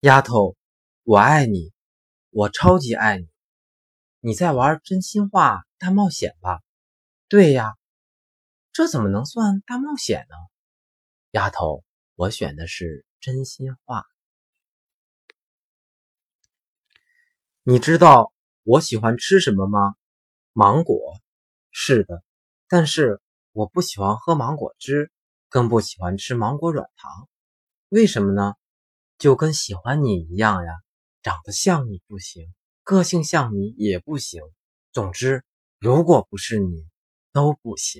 丫头，我爱你，我超级爱你。你在玩真心话大冒险吧？对呀，这怎么能算大冒险呢？丫头，我选的是真心话。你知道我喜欢吃什么吗？芒果。是的，但是我不喜欢喝芒果汁，更不喜欢吃芒果软糖。为什么呢？就跟喜欢你一样呀，长得像你不行，个性像你也不行。总之，如果不是你，都不行。